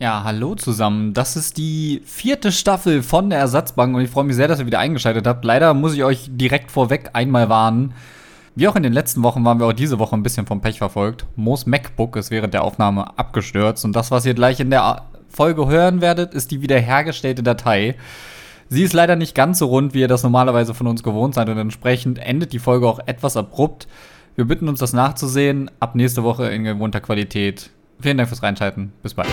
Ja, hallo zusammen. Das ist die vierte Staffel von der Ersatzbank und ich freue mich sehr, dass ihr wieder eingeschaltet habt. Leider muss ich euch direkt vorweg einmal warnen. Wie auch in den letzten Wochen waren wir auch diese Woche ein bisschen vom Pech verfolgt. Moos MacBook ist während der Aufnahme abgestürzt und das, was ihr gleich in der Folge hören werdet, ist die wiederhergestellte Datei. Sie ist leider nicht ganz so rund, wie ihr das normalerweise von uns gewohnt seid und entsprechend endet die Folge auch etwas abrupt. Wir bitten uns, das nachzusehen. Ab nächste Woche in gewohnter Qualität. Vielen Dank fürs Reinschalten. Bis bald.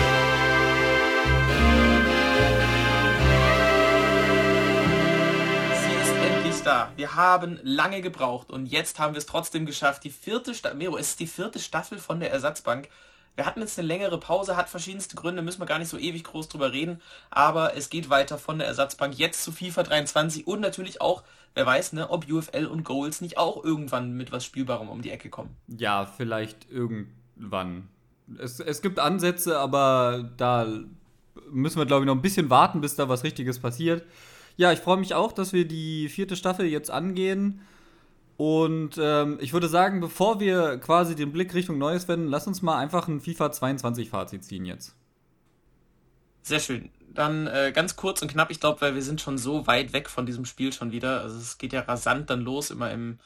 Wir haben lange gebraucht und jetzt haben wir es trotzdem geschafft. Die vierte Staffel, Mero, es ist die vierte Staffel von der Ersatzbank. Wir hatten jetzt eine längere Pause, hat verschiedenste Gründe, müssen wir gar nicht so ewig groß drüber reden, aber es geht weiter von der Ersatzbank jetzt zu FIFA 23 und natürlich auch, wer weiß, ne, ob UFL und Goals nicht auch irgendwann mit was Spielbarem um die Ecke kommen. Ja, vielleicht irgendwann. Es, es gibt Ansätze, aber da müssen wir, glaube ich, noch ein bisschen warten, bis da was Richtiges passiert. Ja, ich freue mich auch, dass wir die vierte Staffel jetzt angehen. Und ähm, ich würde sagen, bevor wir quasi den Blick Richtung Neues wenden, lass uns mal einfach ein FIFA 22 Fazit ziehen jetzt. Sehr schön. Dann äh, ganz kurz und knapp, ich glaube, weil wir sind schon so weit weg von diesem Spiel schon wieder. Also es geht ja rasant dann los, immer im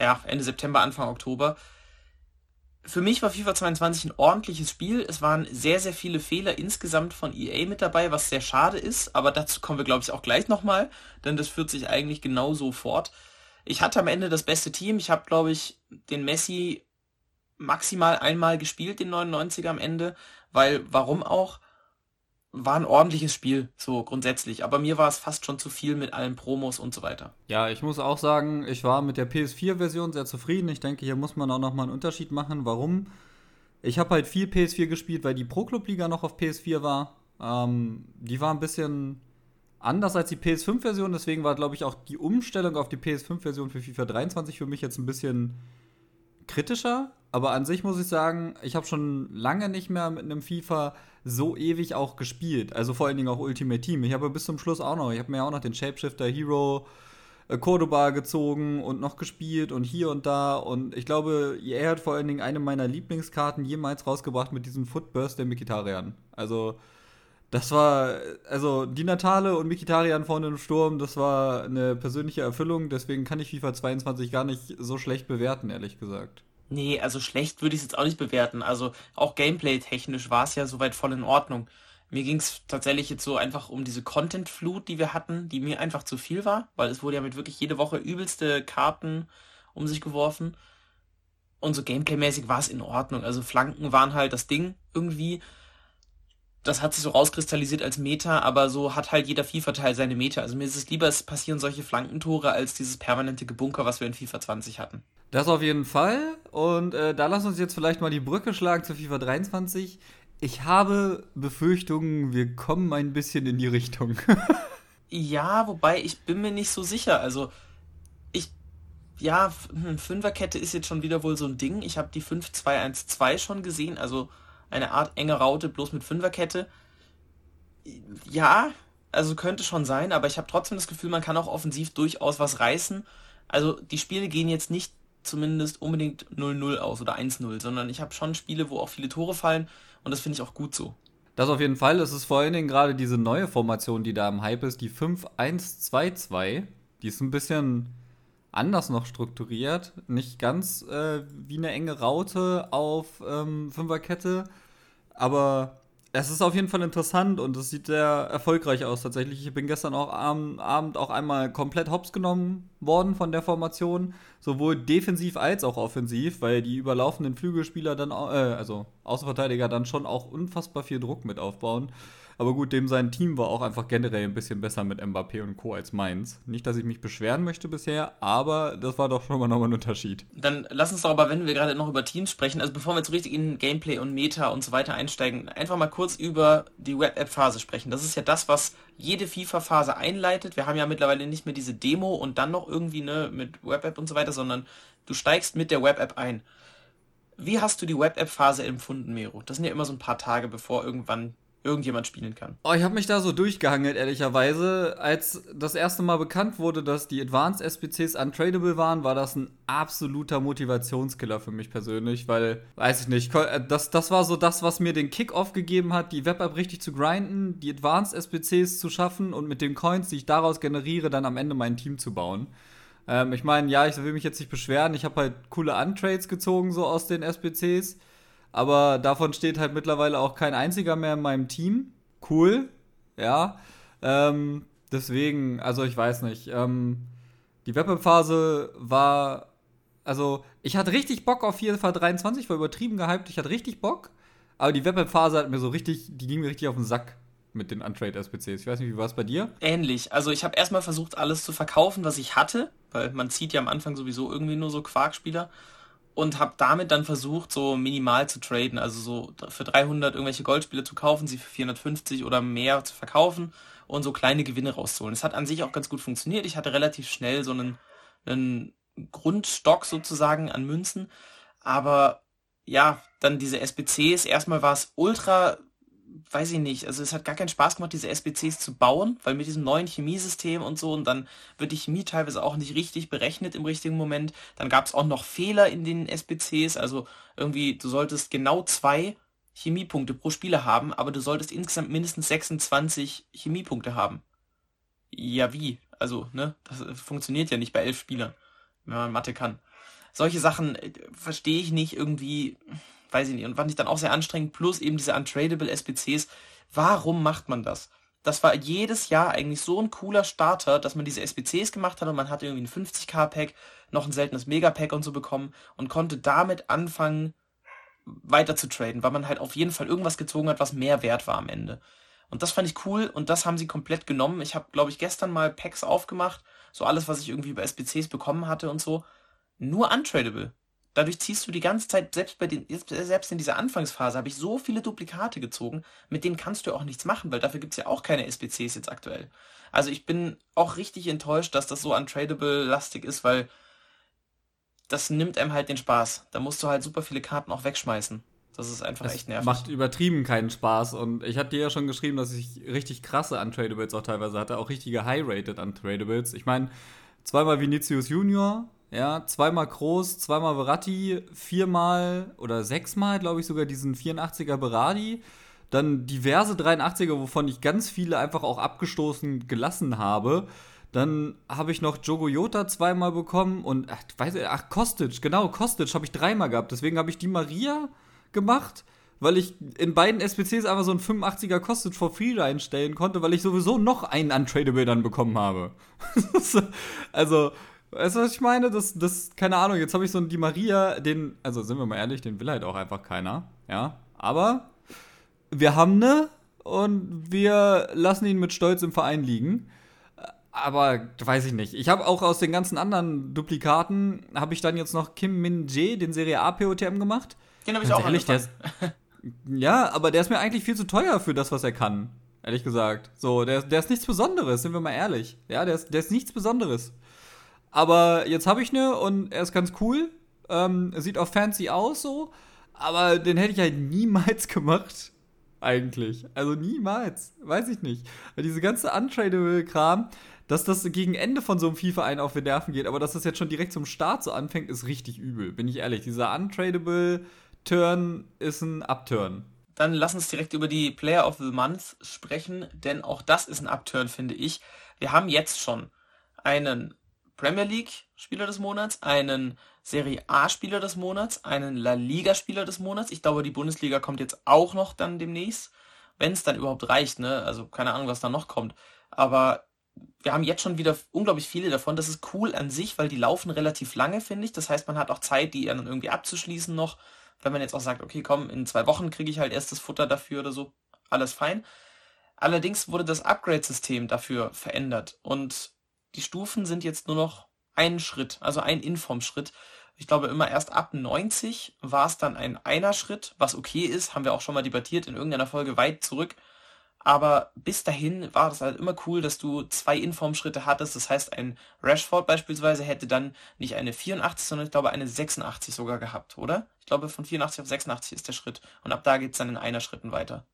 ja, Ende September, Anfang Oktober für mich war FIFA 22 ein ordentliches Spiel. Es waren sehr, sehr viele Fehler insgesamt von EA mit dabei, was sehr schade ist. Aber dazu kommen wir, glaube ich, auch gleich nochmal, denn das führt sich eigentlich genauso fort. Ich hatte am Ende das beste Team. Ich habe, glaube ich, den Messi maximal einmal gespielt, den 99er am Ende, weil warum auch? War ein ordentliches Spiel, so grundsätzlich. Aber mir war es fast schon zu viel mit allen Promos und so weiter. Ja, ich muss auch sagen, ich war mit der PS4-Version sehr zufrieden. Ich denke, hier muss man auch nochmal einen Unterschied machen. Warum? Ich habe halt viel PS4 gespielt, weil die Pro-Club-Liga noch auf PS4 war. Ähm, die war ein bisschen anders als die PS5-Version. Deswegen war, glaube ich, auch die Umstellung auf die PS5-Version für FIFA 23 für mich jetzt ein bisschen kritischer. Aber an sich muss ich sagen, ich habe schon lange nicht mehr mit einem FIFA so ewig auch gespielt. Also vor allen Dingen auch Ultimate Team. Ich habe bis zum Schluss auch noch, ich habe mir auch noch den Shapeshifter Hero äh, Cordoba gezogen und noch gespielt und hier und da. Und ich glaube, er hat vor allen Dingen eine meiner Lieblingskarten jemals rausgebracht mit diesem Footburst der Mikitarian. Also, das war, also die Natale und Mikitarian vorne im Sturm, das war eine persönliche Erfüllung. Deswegen kann ich FIFA 22 gar nicht so schlecht bewerten, ehrlich gesagt. Nee, also schlecht würde ich es jetzt auch nicht bewerten. Also auch gameplay-technisch war es ja soweit voll in Ordnung. Mir ging es tatsächlich jetzt so einfach um diese Content-Flut, die wir hatten, die mir einfach zu viel war, weil es wurde ja mit wirklich jede Woche übelste Karten um sich geworfen. Und so gameplay-mäßig war es in Ordnung. Also Flanken waren halt das Ding irgendwie. Das hat sich so rauskristallisiert als Meta, aber so hat halt jeder FIFA-Teil seine Meta. Also mir ist es lieber, es passieren solche Flankentore als dieses permanente Gebunker, was wir in FIFA 20 hatten. Das auf jeden Fall. Und äh, da lass uns jetzt vielleicht mal die Brücke schlagen zu FIFA 23. Ich habe Befürchtungen, wir kommen ein bisschen in die Richtung. ja, wobei ich bin mir nicht so sicher. Also ich, ja, hm, Fünferkette ist jetzt schon wieder wohl so ein Ding. Ich habe die 5-2-1-2 schon gesehen, also eine Art enge Raute bloß mit Fünferkette. Ja, also könnte schon sein, aber ich habe trotzdem das Gefühl, man kann auch offensiv durchaus was reißen. Also die Spiele gehen jetzt nicht zumindest unbedingt 0-0 aus oder 1-0, sondern ich habe schon Spiele, wo auch viele Tore fallen und das finde ich auch gut so. Das auf jeden Fall. Es ist vor allen Dingen gerade diese neue Formation, die da im Hype ist, die 5-1-2-2. Die ist ein bisschen anders noch strukturiert. Nicht ganz äh, wie eine enge Raute auf ähm, Fünferkette, aber es ist auf jeden Fall interessant und es sieht sehr erfolgreich aus tatsächlich. Ich bin gestern auch am Abend auch einmal komplett hops genommen worden von der Formation, sowohl defensiv als auch offensiv, weil die überlaufenden Flügelspieler dann, äh, also Außenverteidiger dann schon auch unfassbar viel Druck mit aufbauen. Aber gut, dem sein Team war auch einfach generell ein bisschen besser mit Mbappé und Co. als meins. Nicht, dass ich mich beschweren möchte bisher, aber das war doch schon mal nochmal ein Unterschied. Dann lass uns doch aber, wenn wir gerade noch über Teams sprechen, also bevor wir jetzt richtig in Gameplay und Meta und so weiter einsteigen, einfach mal kurz über die Web-App-Phase sprechen. Das ist ja das, was jede FIFA-Phase einleitet. Wir haben ja mittlerweile nicht mehr diese Demo und dann noch irgendwie ne, mit Web-App und so weiter, sondern du steigst mit der Web-App ein. Wie hast du die Web-App-Phase empfunden, Mero? Das sind ja immer so ein paar Tage, bevor irgendwann irgendjemand spielen kann. Oh, ich habe mich da so durchgehangelt, ehrlicherweise. Als das erste Mal bekannt wurde, dass die Advanced SPCs untradable waren, war das ein absoluter Motivationskiller für mich persönlich, weil, weiß ich nicht, äh, das, das war so das, was mir den Kick-Off gegeben hat, die Web-App richtig zu grinden, die Advanced SPCs zu schaffen und mit den Coins, die ich daraus generiere, dann am Ende mein Team zu bauen. Ähm, ich meine, ja, ich will mich jetzt nicht beschweren, ich habe halt coole Untrades gezogen, so aus den SPCs aber davon steht halt mittlerweile auch kein einziger mehr in meinem Team. Cool, ja. Ähm, deswegen, also ich weiß nicht. Ähm, die Web-Phase war, also ich hatte richtig Bock auf FIFA 23, war übertrieben gehypt, ich hatte richtig Bock. Aber die Web-Phase hat mir so richtig, die ging mir richtig auf den Sack mit den Untrade-SPCs. Ich weiß nicht, wie war es bei dir? Ähnlich. Also ich habe erstmal versucht, alles zu verkaufen, was ich hatte, weil man zieht ja am Anfang sowieso irgendwie nur so Quarkspieler und habe damit dann versucht, so minimal zu traden, also so für 300 irgendwelche Goldspiele zu kaufen, sie für 450 oder mehr zu verkaufen und so kleine Gewinne rauszuholen. Es hat an sich auch ganz gut funktioniert. Ich hatte relativ schnell so einen, einen Grundstock sozusagen an Münzen, aber ja, dann diese SBCs, erstmal war es ultra weiß ich nicht, also es hat gar keinen Spaß gemacht, diese SBCs zu bauen, weil mit diesem neuen Chemiesystem und so und dann wird die Chemie teilweise auch nicht richtig berechnet im richtigen Moment. Dann gab es auch noch Fehler in den SBCs, also irgendwie, du solltest genau zwei Chemiepunkte pro Spieler haben, aber du solltest insgesamt mindestens 26 Chemiepunkte haben. Ja, wie? Also, ne, das funktioniert ja nicht bei elf Spielern, wenn man Mathe kann. Solche Sachen äh, verstehe ich nicht irgendwie weiß ich nicht, und fand ich dann auch sehr anstrengend, plus eben diese untradable SPCs. Warum macht man das? Das war jedes Jahr eigentlich so ein cooler Starter, dass man diese SPCs gemacht hat und man hatte irgendwie ein 50k-Pack, noch ein seltenes Megapack und so bekommen und konnte damit anfangen, weiter zu traden, weil man halt auf jeden Fall irgendwas gezogen hat, was mehr wert war am Ende. Und das fand ich cool und das haben sie komplett genommen. Ich habe, glaube ich, gestern mal Packs aufgemacht, so alles, was ich irgendwie über SPCs bekommen hatte und so. Nur untradable. Dadurch ziehst du die ganze Zeit, selbst bei den, selbst in dieser Anfangsphase habe ich so viele Duplikate gezogen, mit denen kannst du auch nichts machen, weil dafür gibt es ja auch keine SBCs jetzt aktuell. Also ich bin auch richtig enttäuscht, dass das so untradable-lastig ist, weil das nimmt einem halt den Spaß. Da musst du halt super viele Karten auch wegschmeißen. Das ist einfach das echt nervig. Macht übertrieben keinen Spaß. Und ich hatte dir ja schon geschrieben, dass ich richtig krasse Untradables auch teilweise hatte, auch richtige High-Rated Untradables. Ich meine, zweimal Vinicius Junior, ja, zweimal Groß, zweimal Verratti, viermal oder sechsmal, glaube ich, sogar diesen 84er Berardi. Dann diverse 83er, wovon ich ganz viele einfach auch abgestoßen gelassen habe. Dann habe ich noch Jogo Jota zweimal bekommen und ach, weiß ich, ach Kostic, genau, Kostic habe ich dreimal gehabt. Deswegen habe ich die Maria gemacht, weil ich in beiden SPCs einfach so einen 85er Kostic for free reinstellen konnte, weil ich sowieso noch einen Untradable dann bekommen habe. also, Weißt du, was ich meine? Das, das, keine Ahnung, jetzt habe ich so einen Di Maria, den, also sind wir mal ehrlich, den will halt auch einfach keiner. Ja. Aber wir haben ne und wir lassen ihn mit Stolz im Verein liegen. Aber weiß ich nicht. Ich habe auch aus den ganzen anderen Duplikaten, habe ich dann jetzt noch Kim Min Jae, den Serie A POTM gemacht. Den habe ich auch ehrlich, ist, Ja, aber der ist mir eigentlich viel zu teuer für das, was er kann. Ehrlich gesagt. So, der, der ist nichts Besonderes, sind wir mal ehrlich. Ja, der ist, der ist nichts Besonderes. Aber jetzt habe ich ne und er ist ganz cool. Ähm, sieht auch fancy aus so. Aber den hätte ich halt niemals gemacht. Eigentlich. Also niemals. Weiß ich nicht. Weil diese ganze Untradable-Kram, dass das gegen Ende von so einem FIFA einen auf den Nerven geht, aber dass das jetzt schon direkt zum Start so anfängt, ist richtig übel. Bin ich ehrlich. Dieser Untradable-Turn ist ein Upturn. Dann lass uns direkt über die Player of the Month sprechen, denn auch das ist ein Upturn, finde ich. Wir haben jetzt schon einen Premier League Spieler des Monats, einen Serie A Spieler des Monats, einen La Liga Spieler des Monats. Ich glaube, die Bundesliga kommt jetzt auch noch dann demnächst, wenn es dann überhaupt reicht, ne? Also keine Ahnung, was da noch kommt. Aber wir haben jetzt schon wieder unglaublich viele davon. Das ist cool an sich, weil die laufen relativ lange, finde ich. Das heißt, man hat auch Zeit, die dann irgendwie abzuschließen noch. Wenn man jetzt auch sagt, okay, komm, in zwei Wochen kriege ich halt erst das Futter dafür oder so. Alles fein. Allerdings wurde das Upgrade-System dafür verändert. Und die Stufen sind jetzt nur noch ein Schritt, also ein Inform-Schritt. Ich glaube, immer erst ab 90 war es dann ein Einer-Schritt, was okay ist, haben wir auch schon mal debattiert in irgendeiner Folge weit zurück. Aber bis dahin war das halt immer cool, dass du zwei Inform-Schritte hattest. Das heißt, ein Rashford beispielsweise hätte dann nicht eine 84, sondern ich glaube eine 86 sogar gehabt, oder? Ich glaube, von 84 auf 86 ist der Schritt. Und ab da geht's dann in einer Schritten weiter.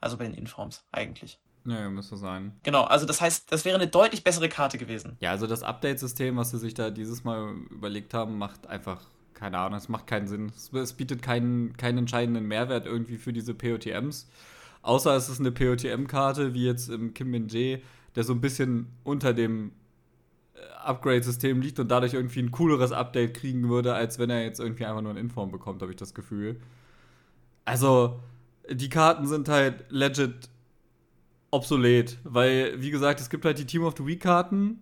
Also bei den Informs eigentlich. Ja, müsste sein. Genau, also das heißt, das wäre eine deutlich bessere Karte gewesen. Ja, also das Update-System, was sie sich da dieses Mal überlegt haben, macht einfach, keine Ahnung, es macht keinen Sinn. Es, bietet keinen, keinen entscheidenden Mehrwert irgendwie für diese POTMs. Außer es ist eine POTM-Karte, wie jetzt im Kim Min Jae, der so ein bisschen unter dem äh, Upgrade-System liegt und dadurch irgendwie ein cooleres Update kriegen würde, als wenn er jetzt irgendwie einfach nur ein Inform bekommt, habe ich das Gefühl. Also, die Karten sind halt legit obsolet, weil, wie gesagt, es gibt halt die Team of the Week-Karten,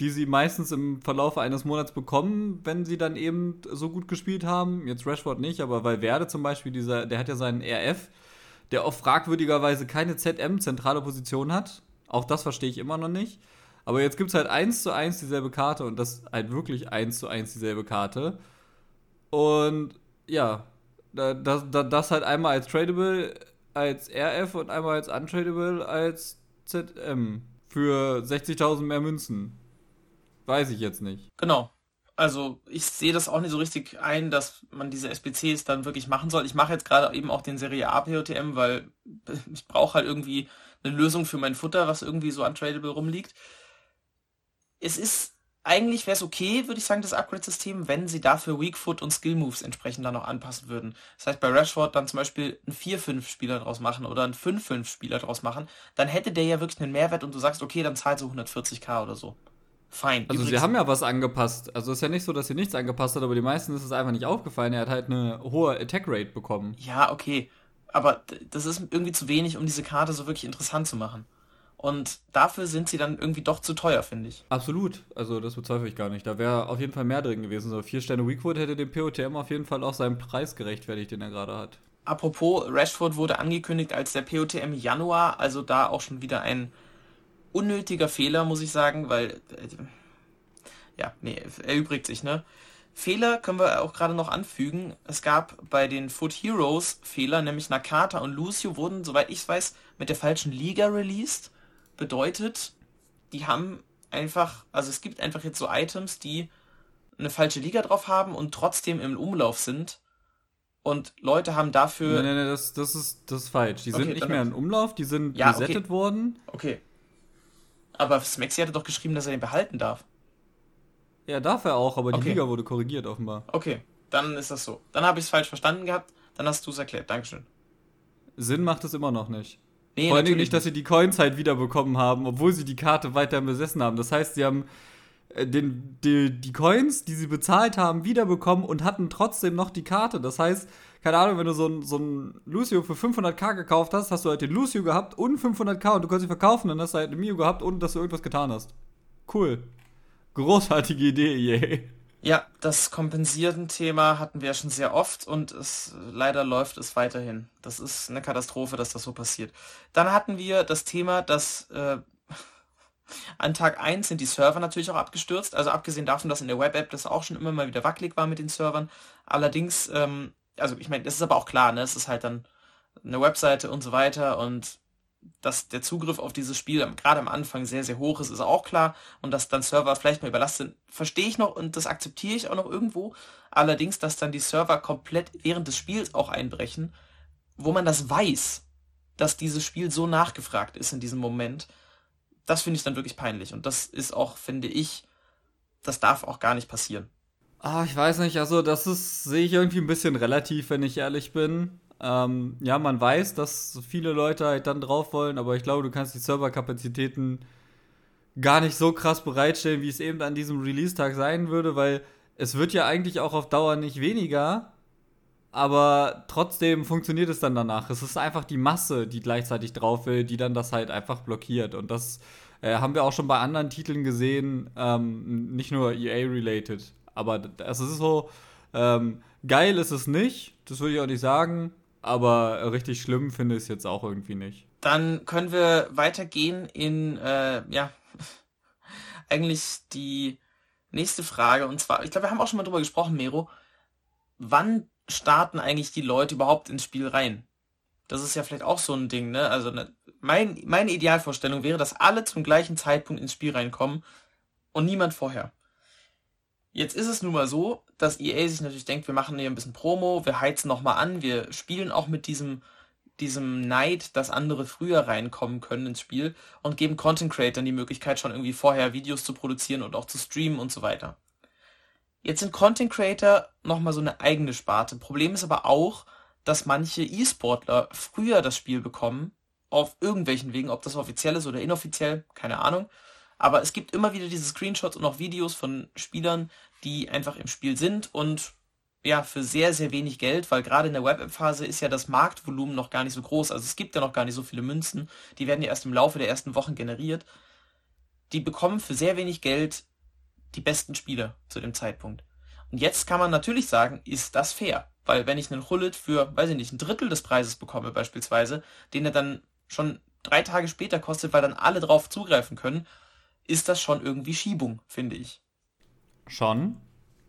die sie meistens im Verlauf eines Monats bekommen, wenn sie dann eben so gut gespielt haben. Jetzt Rashford nicht, aber weil Werde zum Beispiel, dieser, der hat ja seinen RF, der auf fragwürdigerweise keine ZM, zentrale Position hat. Auch das verstehe ich immer noch nicht. Aber jetzt gibt es halt eins zu eins dieselbe Karte und das halt wirklich eins zu eins dieselbe Karte. Und ja, das, das halt einmal als Tradable, als RF und einmal als Untradable als ZM. Für 60.000 mehr Münzen. Weiß ich jetzt nicht. Genau. Also ich sehe das auch nicht so richtig ein, dass man diese SBCs dann wirklich machen soll. Ich mache jetzt gerade eben auch den Serie A POTM, weil ich brauche halt irgendwie eine Lösung für mein Futter, was irgendwie so untradable rumliegt. Es ist eigentlich wäre es okay, würde ich sagen, das Upgrade-System, wenn sie dafür Weak Foot und Skill Moves entsprechend dann noch anpassen würden. Das heißt, bei Rashford dann zum Beispiel einen 4-5-Spieler draus machen oder einen 5-5-Spieler draus machen, dann hätte der ja wirklich einen Mehrwert und du sagst, okay, dann zahlt so 140k oder so. Fein. Also Übrigens, sie haben ja was angepasst. Also ist ja nicht so, dass sie nichts angepasst hat, aber die meisten ist es einfach nicht aufgefallen. Er hat halt eine hohe Attack Rate bekommen. Ja, okay. Aber das ist irgendwie zu wenig, um diese Karte so wirklich interessant zu machen. Und dafür sind sie dann irgendwie doch zu teuer, finde ich. Absolut. Also das bezweifle ich gar nicht. Da wäre auf jeden Fall mehr drin gewesen. So vier Sterne Weakwood hätte dem POTM auf jeden Fall auch seinen Preis gerechtfertigt, den er gerade hat. Apropos, Rashford wurde angekündigt als der POTM Januar, also da auch schon wieder ein unnötiger Fehler, muss ich sagen, weil äh, ja, nee, erübrigt sich, ne? Fehler können wir auch gerade noch anfügen. Es gab bei den Foot Heroes Fehler, nämlich Nakata und Lucio wurden, soweit ich weiß, mit der falschen Liga released. Bedeutet, die haben einfach, also es gibt einfach jetzt so Items, die eine falsche Liga drauf haben und trotzdem im Umlauf sind. Und Leute haben dafür. Nein, nein, nein, das, das, ist, das ist falsch. Die okay, sind nicht mehr im Umlauf, die sind ja, resettet okay. worden. Okay. Aber Smexy hatte doch geschrieben, dass er den behalten darf. Ja, darf er auch, aber die okay. Liga wurde korrigiert offenbar. Okay, dann ist das so. Dann habe ich es falsch verstanden gehabt, dann hast du es erklärt. Dankeschön. Sinn macht es immer noch nicht. Nee, Vor allem nicht, dass sie die Coins halt wiederbekommen haben, obwohl sie die Karte weiter besessen haben. Das heißt, sie haben äh, den, die, die Coins, die sie bezahlt haben, wiederbekommen und hatten trotzdem noch die Karte. Das heißt, keine Ahnung, wenn du so ein, so ein Lucio für 500k gekauft hast, hast du halt den Lucio gehabt und 500k und du kannst sie verkaufen, dann hast du halt eine Mio gehabt, ohne dass du irgendwas getan hast. Cool. Großartige Idee, yay. Ja, das Kompensieren-Thema hatten wir ja schon sehr oft und es leider läuft es weiterhin. Das ist eine Katastrophe, dass das so passiert. Dann hatten wir das Thema, dass äh, an Tag 1 sind die Server natürlich auch abgestürzt. Also abgesehen davon, dass in der Web-App das auch schon immer mal wieder wackelig war mit den Servern. Allerdings, ähm, also ich meine, das ist aber auch klar, ne? Es ist halt dann eine Webseite und so weiter und dass der Zugriff auf dieses Spiel gerade am Anfang sehr, sehr hoch ist, ist auch klar. Und dass dann Server vielleicht mal überlastet sind, verstehe ich noch und das akzeptiere ich auch noch irgendwo. Allerdings, dass dann die Server komplett während des Spiels auch einbrechen, wo man das weiß, dass dieses Spiel so nachgefragt ist in diesem Moment, das finde ich dann wirklich peinlich. Und das ist auch, finde ich, das darf auch gar nicht passieren. Ah, ich weiß nicht, also das ist, sehe ich irgendwie ein bisschen relativ, wenn ich ehrlich bin. Ähm, ja, man weiß, dass viele Leute halt dann drauf wollen, aber ich glaube, du kannst die Serverkapazitäten gar nicht so krass bereitstellen, wie es eben an diesem Release-Tag sein würde, weil es wird ja eigentlich auch auf Dauer nicht weniger, aber trotzdem funktioniert es dann danach. Es ist einfach die Masse, die gleichzeitig drauf will, die dann das halt einfach blockiert. Und das äh, haben wir auch schon bei anderen Titeln gesehen, ähm, nicht nur EA-related. Aber es ist so, ähm, geil ist es nicht, das würde ich auch nicht sagen. Aber richtig schlimm finde ich es jetzt auch irgendwie nicht. Dann können wir weitergehen in, äh, ja, eigentlich die nächste Frage. Und zwar, ich glaube, wir haben auch schon mal drüber gesprochen, Mero. Wann starten eigentlich die Leute überhaupt ins Spiel rein? Das ist ja vielleicht auch so ein Ding, ne? Also ne, mein, meine Idealvorstellung wäre, dass alle zum gleichen Zeitpunkt ins Spiel reinkommen und niemand vorher. Jetzt ist es nun mal so, dass EA sich natürlich denkt, wir machen hier ein bisschen Promo, wir heizen nochmal an, wir spielen auch mit diesem diesem Neid, dass andere früher reinkommen können ins Spiel und geben Content Creatern die Möglichkeit, schon irgendwie vorher Videos zu produzieren und auch zu streamen und so weiter. Jetzt sind Content Creator nochmal so eine eigene Sparte. Problem ist aber auch, dass manche E-Sportler früher das Spiel bekommen, auf irgendwelchen Wegen, ob das offiziell ist oder inoffiziell, keine Ahnung. Aber es gibt immer wieder diese Screenshots und auch Videos von Spielern, die einfach im Spiel sind und ja, für sehr, sehr wenig Geld, weil gerade in der Web-App-Phase ist ja das Marktvolumen noch gar nicht so groß. Also es gibt ja noch gar nicht so viele Münzen. Die werden ja erst im Laufe der ersten Wochen generiert. Die bekommen für sehr wenig Geld die besten Spieler zu dem Zeitpunkt. Und jetzt kann man natürlich sagen, ist das fair? Weil wenn ich einen Hullet für, weiß ich nicht, ein Drittel des Preises bekomme beispielsweise, den er dann schon drei Tage später kostet, weil dann alle drauf zugreifen können, ist das schon irgendwie Schiebung, finde ich. Schon,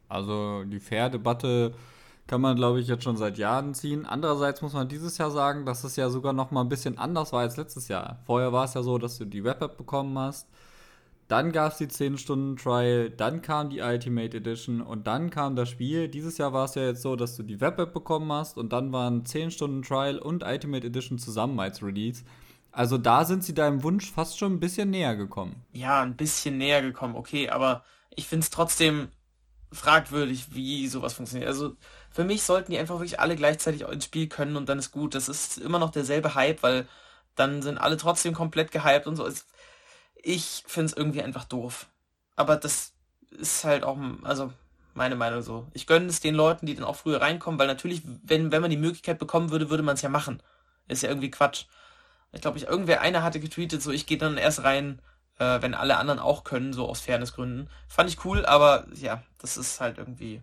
also die Fair-Debatte kann man, glaube ich, jetzt schon seit Jahren ziehen. Andererseits muss man dieses Jahr sagen, dass es ja sogar noch mal ein bisschen anders war als letztes Jahr. Vorher war es ja so, dass du die Web-App bekommen hast, dann gab es die 10-Stunden-Trial, dann kam die Ultimate Edition und dann kam das Spiel. Dieses Jahr war es ja jetzt so, dass du die Web-App bekommen hast und dann waren 10-Stunden-Trial und Ultimate Edition zusammen als Release. Also da sind sie deinem Wunsch fast schon ein bisschen näher gekommen. Ja, ein bisschen näher gekommen, okay, aber ich finde es trotzdem fragwürdig, wie sowas funktioniert. Also für mich sollten die einfach wirklich alle gleichzeitig ins Spiel können und dann ist gut. Das ist immer noch derselbe Hype, weil dann sind alle trotzdem komplett gehypt und so. Ich finde es irgendwie einfach doof. Aber das ist halt auch, also meine Meinung so. Ich gönne es den Leuten, die dann auch früher reinkommen, weil natürlich, wenn, wenn man die Möglichkeit bekommen würde, würde man es ja machen. Ist ja irgendwie Quatsch. Ich glaube, ich, irgendwer einer hatte getweetet, so ich gehe dann erst rein, äh, wenn alle anderen auch können, so aus Fairnessgründen. Fand ich cool, aber ja, das ist halt irgendwie,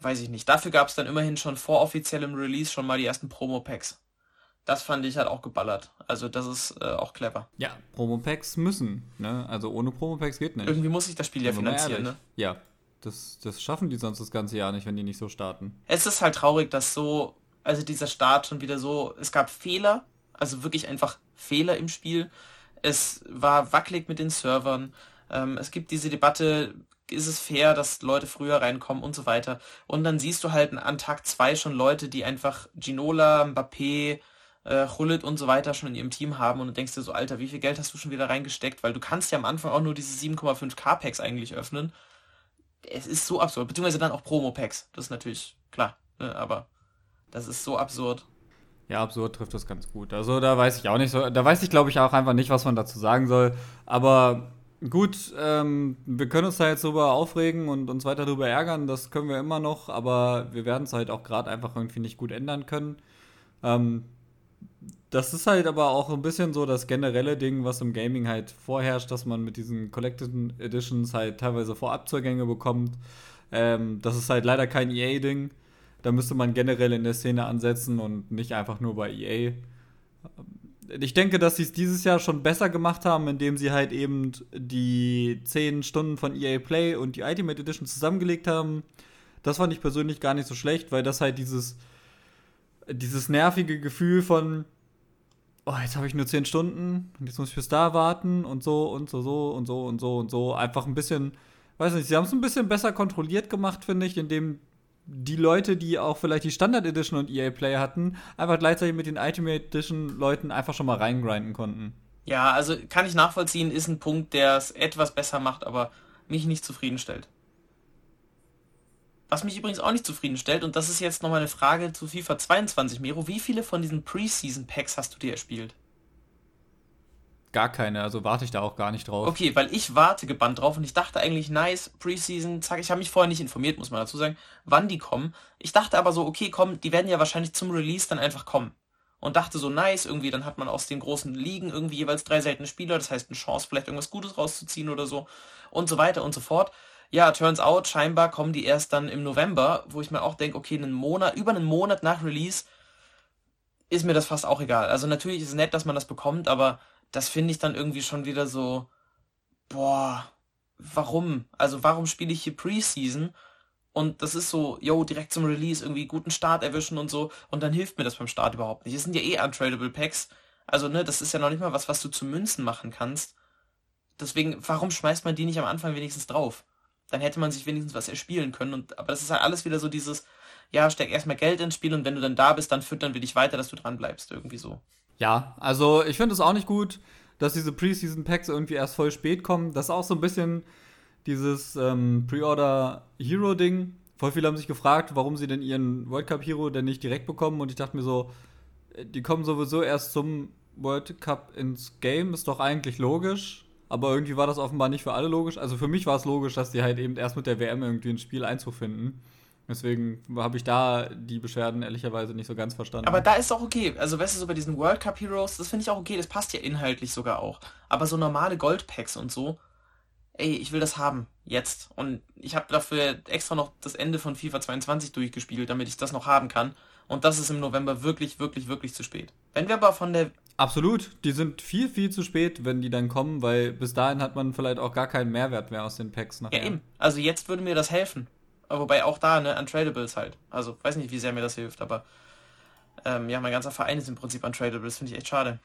weiß ich nicht. Dafür gab es dann immerhin schon vor offiziellem Release schon mal die ersten Promo-Packs. Das fand ich halt auch geballert. Also das ist äh, auch clever. Ja, Promo-Packs müssen. Ne? Also ohne Promo-Packs geht nicht. Irgendwie muss ich das Spiel ja finanzieren, ne? Ja, das, das schaffen die sonst das ganze Jahr nicht, wenn die nicht so starten. Es ist halt traurig, dass so, also dieser Start schon wieder so, es gab Fehler, also wirklich einfach Fehler im Spiel es war wackelig mit den Servern. Ähm, es gibt diese Debatte, ist es fair, dass Leute früher reinkommen und so weiter. Und dann siehst du halt an Tag 2 schon Leute, die einfach Ginola, Mbappé, äh, Hullet und so weiter schon in ihrem Team haben und du denkst dir so, Alter, wie viel Geld hast du schon wieder reingesteckt? Weil du kannst ja am Anfang auch nur diese 7,5k Packs eigentlich öffnen. Es ist so absurd. Beziehungsweise dann auch Promo-Packs. Das ist natürlich klar. Ne? Aber das ist so absurd. Ja, absurd trifft das ganz gut. Also da weiß ich auch nicht so, da weiß ich glaube ich auch einfach nicht, was man dazu sagen soll. Aber gut, ähm, wir können uns da jetzt drüber aufregen und uns weiter darüber ärgern, das können wir immer noch, aber wir werden es halt auch gerade einfach irgendwie nicht gut ändern können. Ähm, das ist halt aber auch ein bisschen so das generelle Ding, was im Gaming halt vorherrscht, dass man mit diesen Collected Editions halt teilweise Vorabzugänge bekommt. Ähm, das ist halt leider kein EA-Ding. Da müsste man generell in der Szene ansetzen und nicht einfach nur bei EA. Ich denke, dass sie es dieses Jahr schon besser gemacht haben, indem sie halt eben die 10 Stunden von EA Play und die Ultimate Edition zusammengelegt haben. Das fand ich persönlich gar nicht so schlecht, weil das halt dieses, dieses nervige Gefühl von, oh, jetzt habe ich nur 10 Stunden und jetzt muss ich bis da warten und so und so, so und so und so und so. Einfach ein bisschen, weiß nicht, sie haben es ein bisschen besser kontrolliert gemacht, finde ich, indem die Leute, die auch vielleicht die Standard Edition und EA Play hatten, einfach gleichzeitig mit den Ultimate Edition Leuten einfach schon mal reingrinden konnten. Ja, also kann ich nachvollziehen, ist ein Punkt, der es etwas besser macht, aber mich nicht zufriedenstellt. Was mich übrigens auch nicht zufriedenstellt, und das ist jetzt nochmal eine Frage zu FIFA 22, Mero, wie viele von diesen Preseason Packs hast du dir erspielt? Gar keine, also warte ich da auch gar nicht drauf. Okay, weil ich warte gebannt drauf und ich dachte eigentlich, nice, Preseason, zack, ich habe mich vorher nicht informiert, muss man dazu sagen, wann die kommen. Ich dachte aber so, okay, komm, die werden ja wahrscheinlich zum Release dann einfach kommen. Und dachte so, nice, irgendwie, dann hat man aus den großen Ligen irgendwie jeweils drei seltene Spieler, das heißt eine Chance, vielleicht irgendwas Gutes rauszuziehen oder so. Und so weiter und so fort. Ja, turns out, scheinbar kommen die erst dann im November, wo ich mir auch denke, okay, einen Monat, über einen Monat nach Release ist mir das fast auch egal. Also natürlich ist es nett, dass man das bekommt, aber das finde ich dann irgendwie schon wieder so, boah, warum? Also warum spiele ich hier Preseason? Und das ist so, yo, direkt zum Release irgendwie guten Start erwischen und so. Und dann hilft mir das beim Start überhaupt nicht. Es sind ja eh untradable Packs. Also, ne, das ist ja noch nicht mal was, was du zu Münzen machen kannst. Deswegen, warum schmeißt man die nicht am Anfang wenigstens drauf? Dann hätte man sich wenigstens was erspielen können. Und, aber das ist halt alles wieder so dieses, ja, steck erstmal Geld ins Spiel und wenn du dann da bist, dann füttern wir dich weiter, dass du dran bleibst, irgendwie so. Ja, also ich finde es auch nicht gut, dass diese Preseason Packs irgendwie erst voll spät kommen. Das ist auch so ein bisschen dieses ähm, Pre-Order Hero Ding. Voll viele haben sich gefragt, warum sie denn ihren World Cup Hero denn nicht direkt bekommen und ich dachte mir so, äh, die kommen sowieso erst zum World Cup ins Game, ist doch eigentlich logisch. Aber irgendwie war das offenbar nicht für alle logisch. Also für mich war es logisch, dass die halt eben erst mit der WM irgendwie ins Spiel Einzug finden. Deswegen habe ich da die Beschwerden ehrlicherweise nicht so ganz verstanden. Aber da ist auch okay. Also, weißt du, so bei diesen World Cup Heroes, das finde ich auch okay. Das passt ja inhaltlich sogar auch. Aber so normale Goldpacks und so, ey, ich will das haben. Jetzt. Und ich habe dafür extra noch das Ende von FIFA 22 durchgespielt, damit ich das noch haben kann. Und das ist im November wirklich, wirklich, wirklich zu spät. Wenn wir aber von der. Absolut, die sind viel, viel zu spät, wenn die dann kommen, weil bis dahin hat man vielleicht auch gar keinen Mehrwert mehr aus den Packs nachher. Ja, eben. Also jetzt würde mir das helfen. Wobei auch da, ne, Untradables halt. Also, weiß nicht, wie sehr mir das hilft, aber ähm, ja, mein ganzer Verein ist im Prinzip Untradables, finde ich echt schade.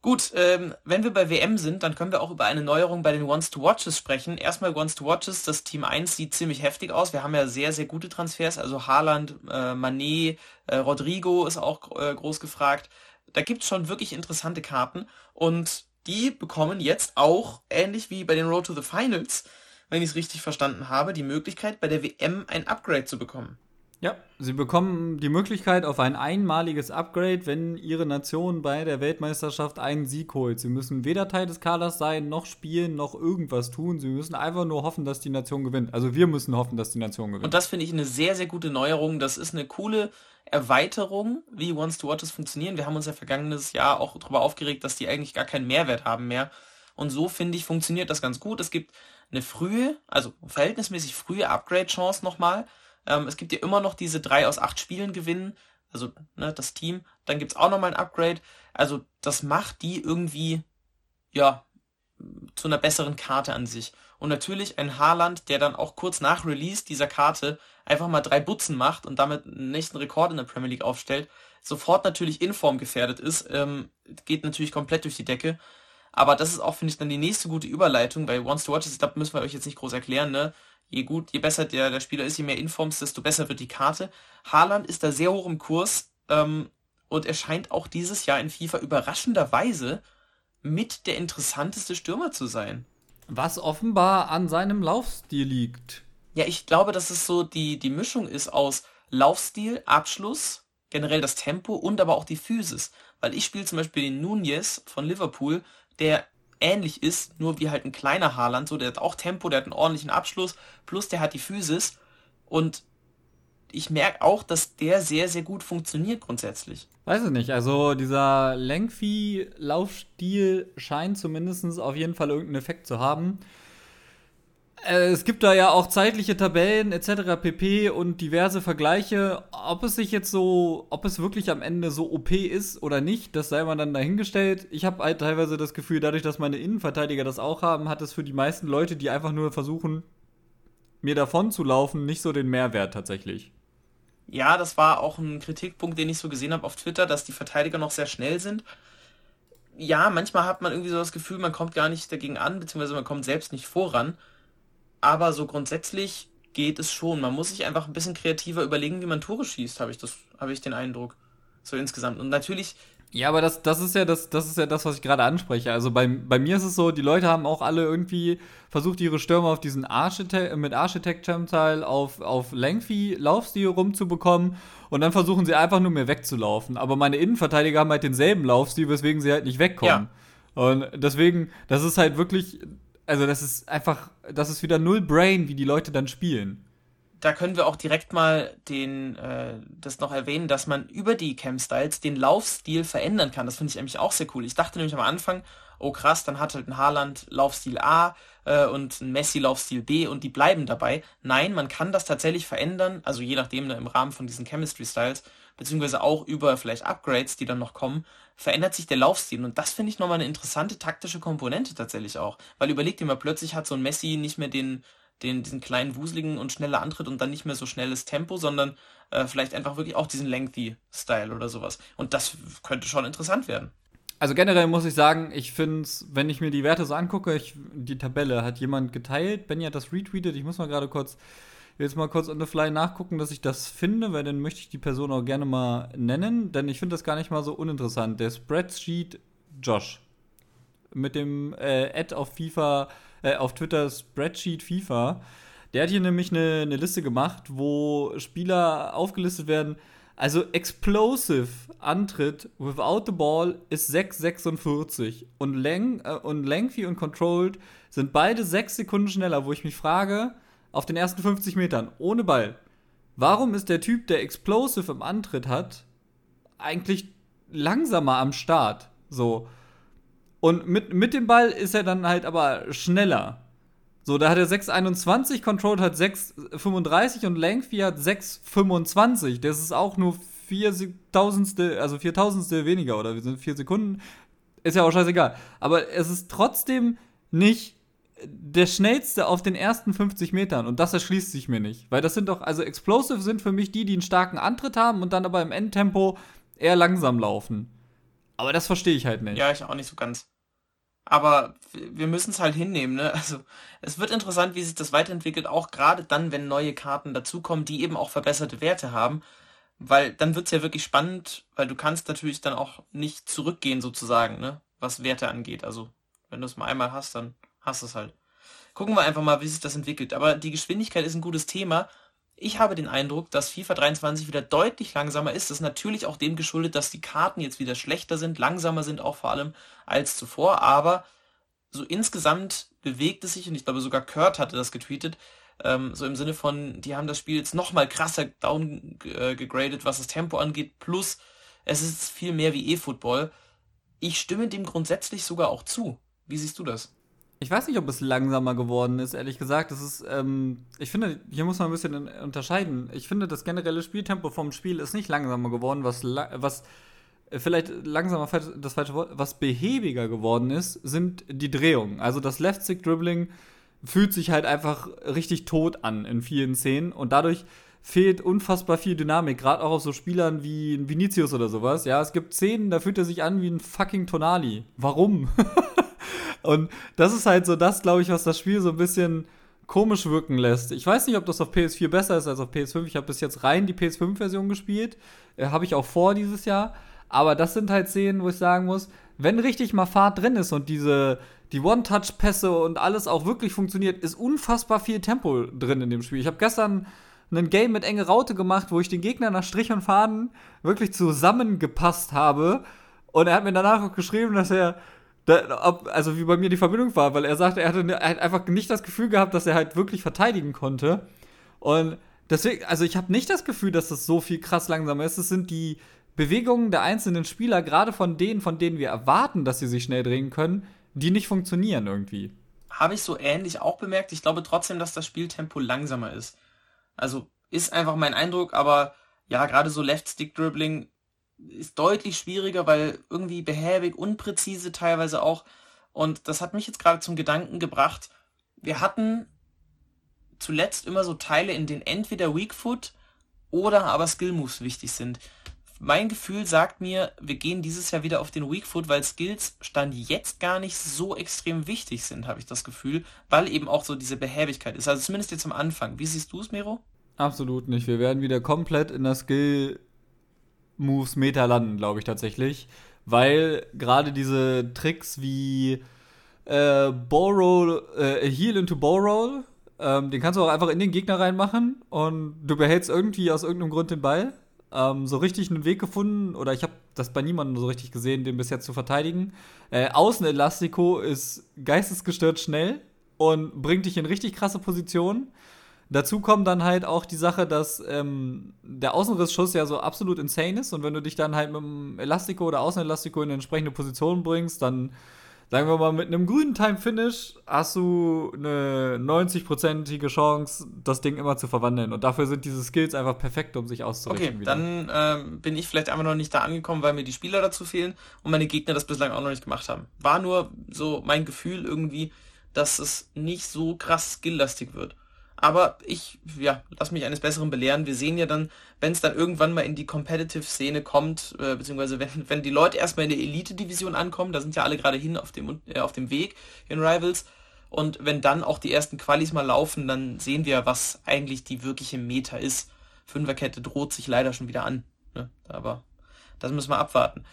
Gut, ähm, wenn wir bei WM sind, dann können wir auch über eine Neuerung bei den Ones to Watches sprechen. Erstmal Ones to Watches, das Team 1 sieht ziemlich heftig aus. Wir haben ja sehr, sehr gute Transfers, also Haaland, äh, Manet, äh, Rodrigo ist auch äh, groß gefragt. Da gibt's schon wirklich interessante Karten und die bekommen jetzt auch, ähnlich wie bei den Road to the Finals, wenn ich es richtig verstanden habe, die Möglichkeit, bei der WM ein Upgrade zu bekommen. Ja, sie bekommen die Möglichkeit auf ein einmaliges Upgrade, wenn ihre Nation bei der Weltmeisterschaft einen Sieg holt. Sie müssen weder Teil des Kaders sein, noch spielen, noch irgendwas tun. Sie müssen einfach nur hoffen, dass die Nation gewinnt. Also wir müssen hoffen, dass die Nation gewinnt. Und das finde ich eine sehr, sehr gute Neuerung. Das ist eine coole Erweiterung, wie Once to Watches funktionieren. Wir haben uns ja vergangenes Jahr auch darüber aufgeregt, dass die eigentlich gar keinen Mehrwert haben mehr. Und so finde ich, funktioniert das ganz gut. Es gibt eine frühe, also verhältnismäßig frühe Upgrade-Chance nochmal ähm, es gibt ja immer noch diese drei aus acht Spielen gewinnen, also ne, das Team. Dann gibt's auch nochmal ein Upgrade. Also das macht die irgendwie, ja, zu einer besseren Karte an sich. Und natürlich ein Haarland, der dann auch kurz nach Release dieser Karte einfach mal drei Butzen macht und damit einen nächsten Rekord in der Premier League aufstellt, sofort natürlich in Form gefährdet ist, ähm, geht natürlich komplett durch die Decke. Aber das ist auch, finde ich, dann die nächste gute Überleitung, weil Once to Watch, ich glaube, müssen wir euch jetzt nicht groß erklären, ne? je gut, je besser der, der Spieler ist, je mehr Informs, desto besser wird die Karte. Haaland ist da sehr hoch im Kurs ähm, und erscheint auch dieses Jahr in FIFA überraschenderweise mit der interessanteste Stürmer zu sein. Was offenbar an seinem Laufstil liegt. Ja, ich glaube, dass es so die, die Mischung ist aus Laufstil, Abschluss, generell das Tempo und aber auch die Physis. Weil ich spiele zum Beispiel den Nunez von Liverpool, der ähnlich ist, nur wie halt ein kleiner Haaland, so, der hat auch Tempo, der hat einen ordentlichen Abschluss, plus der hat die Physis und ich merke auch, dass der sehr, sehr gut funktioniert grundsätzlich. Weiß ich nicht, also dieser Lengthy-Laufstil scheint zumindest auf jeden Fall irgendeinen Effekt zu haben. Äh, es gibt da ja auch zeitliche Tabellen etc. pp. und diverse Vergleiche. Ob es sich jetzt so, ob es wirklich am Ende so OP ist oder nicht, das sei mal dann dahingestellt. Ich habe halt teilweise das Gefühl, dadurch, dass meine Innenverteidiger das auch haben, hat es für die meisten Leute, die einfach nur versuchen, mir davon zu laufen, nicht so den Mehrwert tatsächlich. Ja, das war auch ein Kritikpunkt, den ich so gesehen habe auf Twitter, dass die Verteidiger noch sehr schnell sind. Ja, manchmal hat man irgendwie so das Gefühl, man kommt gar nicht dagegen an, beziehungsweise man kommt selbst nicht voran aber so grundsätzlich geht es schon. Man muss sich einfach ein bisschen kreativer überlegen, wie man Tore schießt, habe ich das, habe ich den Eindruck. So insgesamt. Und natürlich. Ja, aber das, das ist ja das, das ist ja das, was ich gerade anspreche. Also bei, bei mir ist es so, die Leute haben auch alle irgendwie versucht, ihre Stürmer auf diesen Architect, mit Architect-Teil auf, auf Lengthy Laufstil rumzubekommen und dann versuchen sie einfach nur mehr wegzulaufen. Aber meine Innenverteidiger haben halt denselben Laufstil, weswegen sie halt nicht wegkommen. Ja. Und deswegen, das ist halt wirklich, also das ist einfach, das ist wieder null Brain, wie die Leute dann spielen. Da können wir auch direkt mal den, äh, das noch erwähnen, dass man über die Cam-Styles den Laufstil verändern kann. Das finde ich eigentlich auch sehr cool. Ich dachte nämlich am Anfang, oh krass, dann hat halt ein Haaland Laufstil A äh, und ein Messi Laufstil B und die bleiben dabei. Nein, man kann das tatsächlich verändern, also je nachdem ne, im Rahmen von diesen Chemistry Styles, beziehungsweise auch über vielleicht Upgrades, die dann noch kommen, verändert sich der Laufstil. Und das finde ich nochmal eine interessante taktische Komponente tatsächlich auch. Weil überlegt ihr mal, plötzlich hat so ein Messi nicht mehr den, den, diesen kleinen, wuseligen und schneller Antritt und dann nicht mehr so schnelles Tempo, sondern äh, vielleicht einfach wirklich auch diesen Lengthy-Style oder sowas. Und das könnte schon interessant werden. Also generell muss ich sagen, ich finde es, wenn ich mir die Werte so angucke, ich, die Tabelle hat jemand geteilt, Benny hat das retweetet, ich muss mal gerade kurz jetzt mal kurz on the fly nachgucken, dass ich das finde, weil dann möchte ich die Person auch gerne mal nennen, denn ich finde das gar nicht mal so uninteressant. Der Spreadsheet Josh mit dem äh, Ad auf FIFA, äh, auf Twitter Spreadsheet FIFA. Der hat hier nämlich eine, eine Liste gemacht, wo Spieler aufgelistet werden. Also Explosive Antritt without the ball ist 6,46 und, Lang, äh, und Lengthy und Controlled sind beide 6 Sekunden schneller, wo ich mich frage, auf den ersten 50 Metern ohne Ball. Warum ist der Typ, der Explosive im Antritt hat, eigentlich langsamer am Start? So. Und mit, mit dem Ball ist er dann halt aber schneller. So, da hat er 6,21, Control hat 6,35 und Lengthy hat 6,25. Das ist auch nur 4000 also 4000 weniger oder wir sind 4 Sekunden. Ist ja auch scheißegal. Aber es ist trotzdem nicht der schnellste auf den ersten 50 Metern und das erschließt sich mir nicht. Weil das sind doch, also Explosive sind für mich die, die einen starken Antritt haben und dann aber im Endtempo eher langsam laufen. Aber das verstehe ich halt nicht. Ja, ich auch nicht so ganz. Aber wir müssen es halt hinnehmen, ne? Also es wird interessant, wie sich das weiterentwickelt, auch gerade dann, wenn neue Karten dazukommen, die eben auch verbesserte Werte haben. Weil dann wird es ja wirklich spannend, weil du kannst natürlich dann auch nicht zurückgehen sozusagen, ne? Was Werte angeht. Also wenn du es mal einmal hast, dann hast es halt. Gucken wir einfach mal, wie sich das entwickelt. Aber die Geschwindigkeit ist ein gutes Thema. Ich habe den Eindruck, dass FIFA 23 wieder deutlich langsamer ist. Das ist natürlich auch dem geschuldet, dass die Karten jetzt wieder schlechter sind, langsamer sind auch vor allem als zuvor. Aber so insgesamt bewegt es sich, und ich glaube sogar Kurt hatte das getweetet, ähm, so im Sinne von, die haben das Spiel jetzt nochmal krasser downgegradet, was das Tempo angeht, plus es ist viel mehr wie E-Football. Ich stimme dem grundsätzlich sogar auch zu. Wie siehst du das? Ich weiß nicht, ob es langsamer geworden ist, ehrlich gesagt. Das ist, ähm, ich finde, hier muss man ein bisschen unterscheiden. Ich finde, das generelle Spieltempo vom Spiel ist nicht langsamer geworden, was, was äh, vielleicht langsamer das falsche Wort, was behäbiger geworden ist, sind die Drehungen. Also das Left-Stick-Dribbling fühlt sich halt einfach richtig tot an in vielen Szenen und dadurch fehlt unfassbar viel Dynamik, gerade auch auf so Spielern wie Vinicius oder sowas. Ja, es gibt Szenen, da fühlt er sich an wie ein fucking Tonali. Warum? Und das ist halt so das, glaube ich, was das Spiel so ein bisschen komisch wirken lässt. Ich weiß nicht, ob das auf PS4 besser ist als auf PS5. Ich habe bis jetzt rein die PS5-Version gespielt. Äh, habe ich auch vor dieses Jahr. Aber das sind halt Szenen, wo ich sagen muss, wenn richtig mal Fahrt drin ist und diese die One-Touch-Pässe und alles auch wirklich funktioniert, ist unfassbar viel Tempo drin in dem Spiel. Ich habe gestern ein Game mit enge Raute gemacht, wo ich den Gegner nach Strich und Faden wirklich zusammengepasst habe. Und er hat mir danach auch geschrieben, dass er da, ob, also wie bei mir die Verbindung war, weil er sagte, er hatte hat einfach nicht das Gefühl gehabt, dass er halt wirklich verteidigen konnte. Und deswegen, also ich habe nicht das Gefühl, dass das so viel krass langsamer ist. Es sind die Bewegungen der einzelnen Spieler, gerade von denen, von denen wir erwarten, dass sie sich schnell drehen können, die nicht funktionieren irgendwie. Habe ich so ähnlich auch bemerkt. Ich glaube trotzdem, dass das Spieltempo langsamer ist. Also ist einfach mein Eindruck, aber ja, gerade so Left-Stick-Dribbling ist deutlich schwieriger, weil irgendwie behäbig, unpräzise teilweise auch. Und das hat mich jetzt gerade zum Gedanken gebracht. Wir hatten zuletzt immer so Teile, in denen entweder Weak Foot oder aber Skill Moves wichtig sind. Mein Gefühl sagt mir, wir gehen dieses Jahr wieder auf den Weak Foot, weil Skills stand jetzt gar nicht so extrem wichtig sind, habe ich das Gefühl, weil eben auch so diese Behäbigkeit ist. Also zumindest jetzt am Anfang. Wie siehst du es, Mero? Absolut nicht. Wir werden wieder komplett in der Skill Moves Meta landen, glaube ich tatsächlich. Weil gerade diese Tricks wie äh, Ballroll, äh, Heal into Ballroll, ähm, den kannst du auch einfach in den Gegner reinmachen und du behältst irgendwie aus irgendeinem Grund den Ball. Ähm, so richtig einen Weg gefunden, oder ich habe das bei niemandem so richtig gesehen, den bis jetzt zu verteidigen. Äh, Außen Elastico ist geistesgestört schnell und bringt dich in richtig krasse Positionen. Dazu kommt dann halt auch die Sache, dass ähm, der Außenrissschuss ja so absolut insane ist und wenn du dich dann halt mit einem Elastico oder Außenelastico in eine entsprechende Position bringst, dann sagen wir mal mit einem grünen Time Finish hast du eine 90-prozentige Chance, das Ding immer zu verwandeln und dafür sind diese Skills einfach perfekt, um sich auszurichten. Okay, wieder. dann ähm, bin ich vielleicht einfach noch nicht da angekommen, weil mir die Spieler dazu fehlen und meine Gegner das bislang auch noch nicht gemacht haben. War nur so mein Gefühl irgendwie, dass es nicht so krass skilllastig wird. Aber ich, ja, lass mich eines Besseren belehren. Wir sehen ja dann, wenn es dann irgendwann mal in die Competitive-Szene kommt, äh, beziehungsweise wenn, wenn die Leute erstmal in der Elite-Division ankommen, da sind ja alle gerade hin auf dem, äh, auf dem Weg in Rivals. Und wenn dann auch die ersten Qualis mal laufen, dann sehen wir, was eigentlich die wirkliche Meta ist. Fünferkette droht sich leider schon wieder an. Ne? Aber das müssen wir abwarten.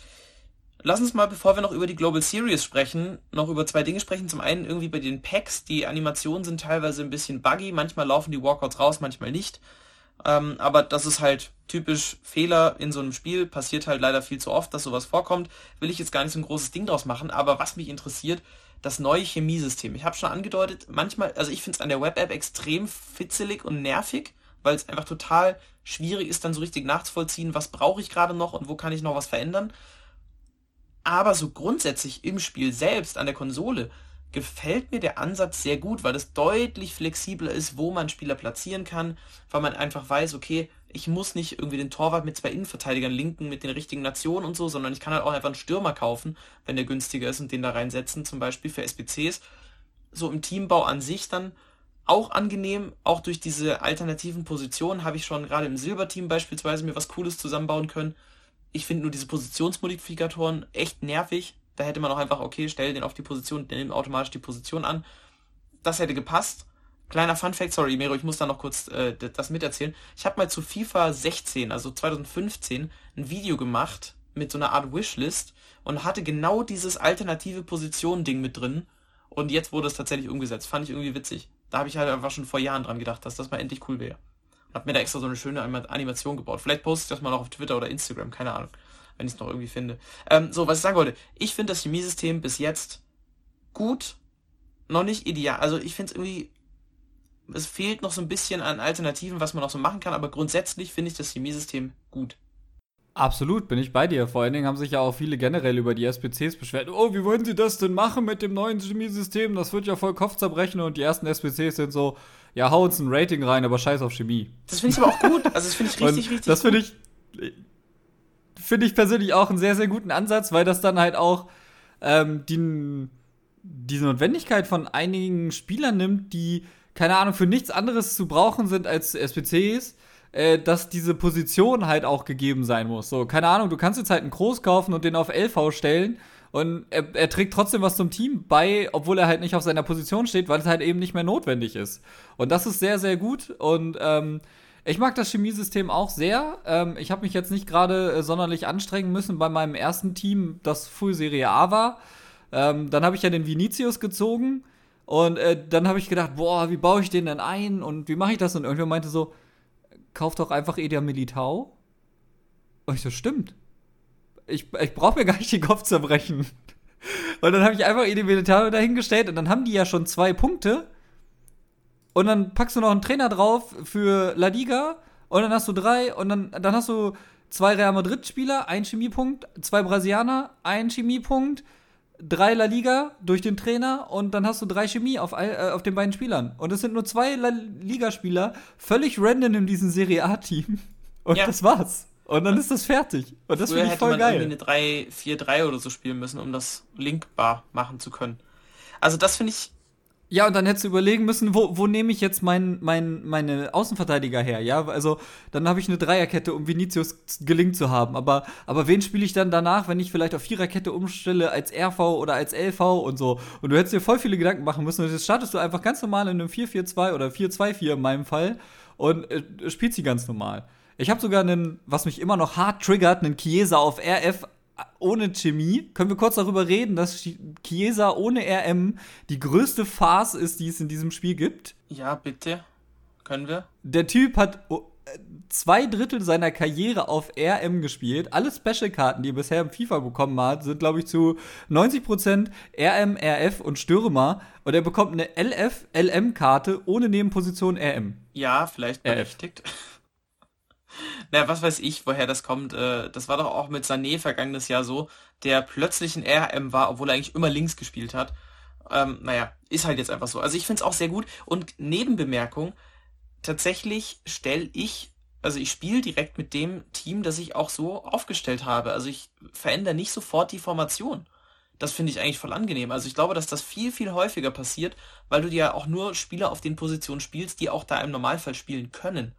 Lass uns mal, bevor wir noch über die Global Series sprechen, noch über zwei Dinge sprechen. Zum einen irgendwie bei den Packs. Die Animationen sind teilweise ein bisschen buggy. Manchmal laufen die Walkouts raus, manchmal nicht. Ähm, aber das ist halt typisch Fehler in so einem Spiel. Passiert halt leider viel zu oft, dass sowas vorkommt. Will ich jetzt gar nicht so ein großes Ding draus machen. Aber was mich interessiert, das neue Chemiesystem. Ich habe schon angedeutet, manchmal, also ich finde es an der Web-App extrem fitzelig und nervig, weil es einfach total schwierig ist, dann so richtig nachzuvollziehen, was brauche ich gerade noch und wo kann ich noch was verändern. Aber so grundsätzlich im Spiel selbst, an der Konsole, gefällt mir der Ansatz sehr gut, weil es deutlich flexibler ist, wo man Spieler platzieren kann, weil man einfach weiß, okay, ich muss nicht irgendwie den Torwart mit zwei Innenverteidigern linken, mit den richtigen Nationen und so, sondern ich kann halt auch einfach einen Stürmer kaufen, wenn der günstiger ist und den da reinsetzen, zum Beispiel für SBCs. So im Teambau an sich dann auch angenehm, auch durch diese alternativen Positionen habe ich schon gerade im Silberteam beispielsweise mir was Cooles zusammenbauen können ich finde nur diese Positionsmodifikatoren echt nervig. Da hätte man auch einfach, okay, stell den auf die Position, der nimmt automatisch die Position an. Das hätte gepasst. Kleiner Fun Fact, sorry, Mero, ich muss da noch kurz äh, das miterzählen. Ich habe mal zu FIFA 16, also 2015, ein Video gemacht mit so einer Art Wishlist und hatte genau dieses alternative Position-Ding mit drin. Und jetzt wurde es tatsächlich umgesetzt. Fand ich irgendwie witzig. Da habe ich halt einfach schon vor Jahren dran gedacht, dass das mal endlich cool wäre. Hab mir da extra so eine schöne Animation gebaut. Vielleicht poste ich das mal noch auf Twitter oder Instagram, keine Ahnung, wenn ich es noch irgendwie finde. Ähm, so, was ich sagen wollte, ich finde das Chemiesystem bis jetzt gut, noch nicht ideal. Also ich finde es irgendwie, es fehlt noch so ein bisschen an Alternativen, was man noch so machen kann, aber grundsätzlich finde ich das Chemiesystem gut. Absolut, bin ich bei dir. Vor allen Dingen haben sich ja auch viele generell über die SPCs beschwert. Oh, wie wollen sie das denn machen mit dem neuen Chemiesystem? Das wird ja voll Kopfzerbrechen und die ersten SPCs sind so, ja, hau uns ein Rating rein, aber scheiß auf Chemie. Das finde ich aber auch gut. Also, das finde ich richtig, richtig Das finde ich, finde ich persönlich auch einen sehr, sehr guten Ansatz, weil das dann halt auch ähm, die, diese Notwendigkeit von einigen Spielern nimmt, die, keine Ahnung, für nichts anderes zu brauchen sind als SPCs, äh, dass diese Position halt auch gegeben sein muss. So, keine Ahnung, du kannst jetzt halt einen Groß kaufen und den auf LV stellen und er, er, trägt trotzdem was zum Team bei, obwohl er halt nicht auf seiner Position steht, weil es halt eben nicht mehr notwendig ist. Und das ist sehr, sehr gut. Und ähm, ich mag das Chemiesystem auch sehr. Ähm, ich habe mich jetzt nicht gerade äh, sonderlich anstrengen müssen bei meinem ersten Team, das Full Serie A war. Ähm, dann habe ich ja den Vinicius gezogen. Und äh, dann habe ich gedacht, boah, wie baue ich den denn ein und wie mache ich das? Und irgendwer meinte so, kauf doch einfach Edia Militao. Und ich so, stimmt ich, ich brauche mir gar nicht den Kopf zerbrechen. Und dann habe ich einfach Edi Militaro dahingestellt und dann haben die ja schon zwei Punkte. Und dann packst du noch einen Trainer drauf für La Liga und dann hast du drei und dann, dann hast du zwei Real Madrid-Spieler, ein Chemiepunkt, zwei Brasilianer, ein Chemiepunkt, drei La Liga durch den Trainer und dann hast du drei Chemie auf, äh, auf den beiden Spielern. Und es sind nur zwei La Liga-Spieler, völlig random in diesem Serie A-Team. Und ja. das war's. Und dann ist das fertig. Und das finde ich voll geil. Irgendwie eine 3-4-3 oder so spielen müssen, um das linkbar machen zu können. Also das finde ich. Ja, und dann hättest du überlegen müssen, wo, wo nehme ich jetzt mein, mein, meine Außenverteidiger her? Ja, also dann habe ich eine Dreierkette, um Vinicius gelingt zu haben. Aber, aber wen spiele ich dann danach, wenn ich vielleicht auf Viererkette umstelle als RV oder als LV und so? Und du hättest dir voll viele Gedanken machen müssen. Und jetzt startest du einfach ganz normal in einem 4-4-2 oder 4-2-4 in meinem Fall und äh, spielst sie ganz normal. Ich habe sogar einen, was mich immer noch hart triggert, einen Chiesa auf RF ohne Chemie. Können wir kurz darüber reden, dass Chiesa ohne RM die größte Farce ist, die es in diesem Spiel gibt? Ja, bitte. Können wir? Der Typ hat zwei Drittel seiner Karriere auf RM gespielt. Alle Special-Karten, die er bisher im FIFA bekommen hat, sind, glaube ich, zu 90% RM, RF und Stürmer. Und er bekommt eine LF, LM-Karte ohne Nebenposition RM. Ja, vielleicht berechtigt. RF. naja, was weiß ich, woher das kommt. Äh, das war doch auch mit Sané vergangenes Jahr so, der plötzlich ein RM war, obwohl er eigentlich immer links gespielt hat. Ähm, naja, ist halt jetzt einfach so. Also ich finde es auch sehr gut. Und Nebenbemerkung, tatsächlich stelle ich, also ich spiele direkt mit dem Team, das ich auch so aufgestellt habe. Also ich verändere nicht sofort die Formation. Das finde ich eigentlich voll angenehm. Also ich glaube, dass das viel, viel häufiger passiert, weil du dir ja auch nur Spieler auf den Positionen spielst, die auch da im Normalfall spielen können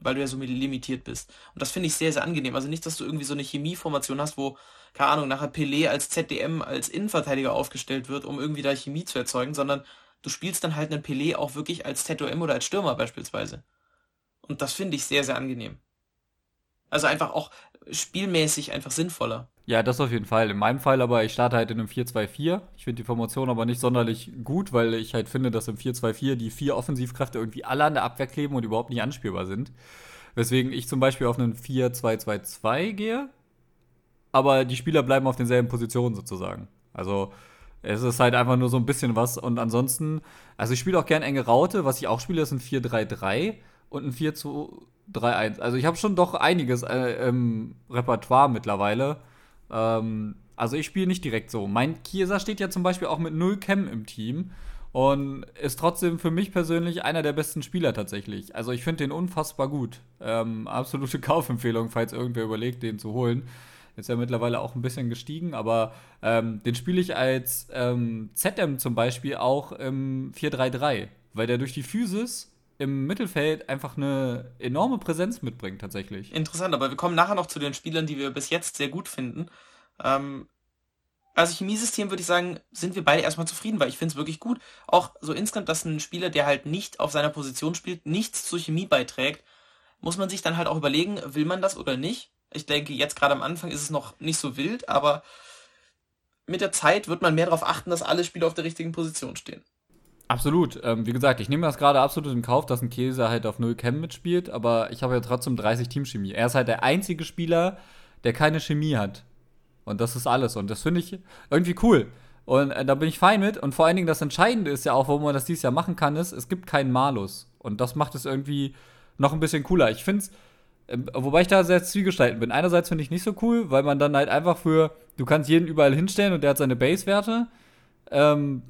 weil du ja so limitiert bist. Und das finde ich sehr, sehr angenehm. Also nicht, dass du irgendwie so eine Chemieformation hast, wo, keine Ahnung, nachher Pelé als ZDM, als Innenverteidiger aufgestellt wird, um irgendwie da Chemie zu erzeugen, sondern du spielst dann halt einen Pelé auch wirklich als ZOM oder als Stürmer beispielsweise. Und das finde ich sehr, sehr angenehm. Also einfach auch spielmäßig einfach sinnvoller. Ja, das auf jeden Fall. In meinem Fall aber, ich starte halt in einem 4-2-4. Ich finde die Formation aber nicht sonderlich gut, weil ich halt finde, dass im 4-2-4 die vier Offensivkräfte irgendwie alle an der Abwehr kleben und überhaupt nicht anspielbar sind. Weswegen ich zum Beispiel auf einen 4-2-2-2 gehe, aber die Spieler bleiben auf denselben Positionen sozusagen. Also es ist halt einfach nur so ein bisschen was und ansonsten, also ich spiele auch gern enge Raute, was ich auch spiele, ist ein 4-3-3 und ein 4-2-3-1. Also ich habe schon doch einiges äh, im Repertoire mittlerweile. Ähm, also ich spiele nicht direkt so. Mein Chiesa steht ja zum Beispiel auch mit 0 Chem im Team und ist trotzdem für mich persönlich einer der besten Spieler tatsächlich. Also ich finde den unfassbar gut. Ähm, absolute Kaufempfehlung, falls irgendwer überlegt, den zu holen. Ist ja mittlerweile auch ein bisschen gestiegen, aber ähm, den spiele ich als ähm, ZM zum Beispiel auch im 4-3-3, weil der durch die Physis im Mittelfeld einfach eine enorme Präsenz mitbringt, tatsächlich. Interessant, aber wir kommen nachher noch zu den Spielern, die wir bis jetzt sehr gut finden. Ähm, also Chemiesystem würde ich sagen, sind wir beide erstmal zufrieden, weil ich finde es wirklich gut. Auch so insgesamt, dass ein Spieler, der halt nicht auf seiner Position spielt, nichts zur Chemie beiträgt, muss man sich dann halt auch überlegen, will man das oder nicht. Ich denke, jetzt gerade am Anfang ist es noch nicht so wild, aber mit der Zeit wird man mehr darauf achten, dass alle Spieler auf der richtigen Position stehen. Absolut. Ähm, wie gesagt, ich nehme das gerade absolut in Kauf, dass ein Käse halt auf 0 Chem mitspielt, aber ich habe ja trotzdem 30 Teamchemie. Er ist halt der einzige Spieler, der keine Chemie hat. Und das ist alles. Und das finde ich irgendwie cool. Und äh, da bin ich fein mit. Und vor allen Dingen das Entscheidende ist ja auch, warum man das dieses Jahr machen kann, ist, es gibt keinen Malus. Und das macht es irgendwie noch ein bisschen cooler. Ich finde es ähm, wobei ich da sehr zwiegespalten bin. Einerseits finde ich nicht so cool, weil man dann halt einfach für, du kannst jeden überall hinstellen und der hat seine Base-Werte. Ähm,